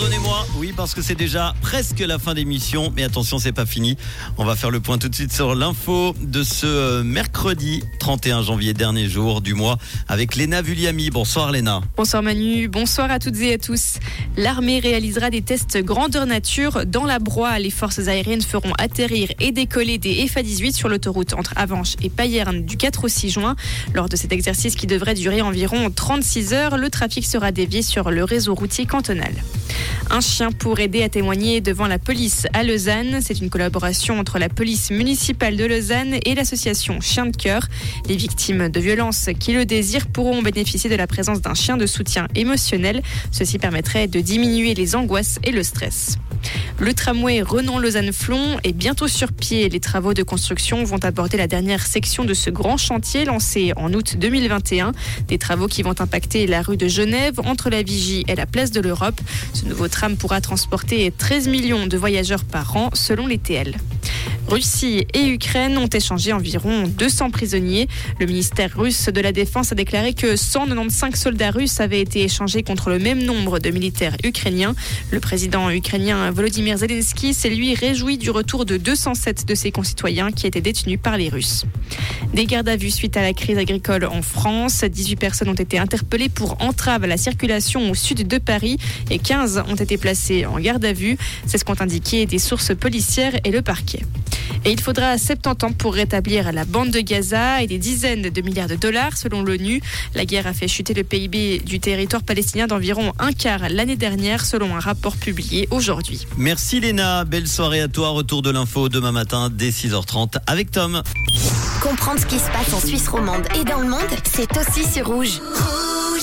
pardonnez-moi, oui, parce que c'est déjà presque la fin d'émission, mais attention, c'est pas fini. On va faire le point tout de suite sur l'info de ce euh, mercredi 31 janvier, dernier jour du mois, avec Léna Vulliami. Bonsoir Léna. Bonsoir Manu, bonsoir à toutes et à tous. L'armée réalisera des tests grandeur nature dans la broie. Les forces aériennes feront atterrir et décoller des FA-18 sur l'autoroute entre Avanches et Payerne du 4 au 6 juin. Lors de cet exercice qui devrait durer environ 36 heures, le trafic sera dévié sur le réseau routier cantonal. Un chien pour aider à témoigner devant la police à Lausanne. C'est une collaboration entre la police municipale de Lausanne et l'association Chien de cœur. Les victimes de violences qui le désirent pourront bénéficier de la présence d'un chien de soutien émotionnel. Ceci permettrait de diminuer les angoisses et le stress. Le tramway Renan-Lausanne-Flon est bientôt sur pied. Les travaux de construction vont aborder la dernière section de ce grand chantier lancé en août 2021. Des travaux qui vont impacter la rue de Genève entre la Vigie et la place de l'Europe. Ce nouveau tram pourra transporter 13 millions de voyageurs par an selon les TL. Russie et Ukraine ont échangé environ 200 prisonniers. Le ministère russe de la Défense a déclaré que 195 soldats russes avaient été échangés contre le même nombre de militaires ukrainiens. Le président ukrainien Volodymyr Zelensky s'est lui réjoui du retour de 207 de ses concitoyens qui étaient détenus par les Russes. Des gardes à vue suite à la crise agricole en France. 18 personnes ont été interpellées pour entrave à la circulation au sud de Paris et 15 ont été placées en garde à vue. C'est ce qu'ont indiqué des sources policières et le parquet. Et il faudra 70 ans pour rétablir la bande de Gaza et des dizaines de milliards de dollars selon l'ONU. La guerre a fait chuter le PIB du territoire palestinien d'environ un quart l'année dernière selon un rapport publié aujourd'hui. Merci Léna, belle soirée à toi. Retour de l'info demain matin dès 6h30 avec Tom. Comprendre ce qui se passe en Suisse romande et dans le monde, c'est aussi sur rouge.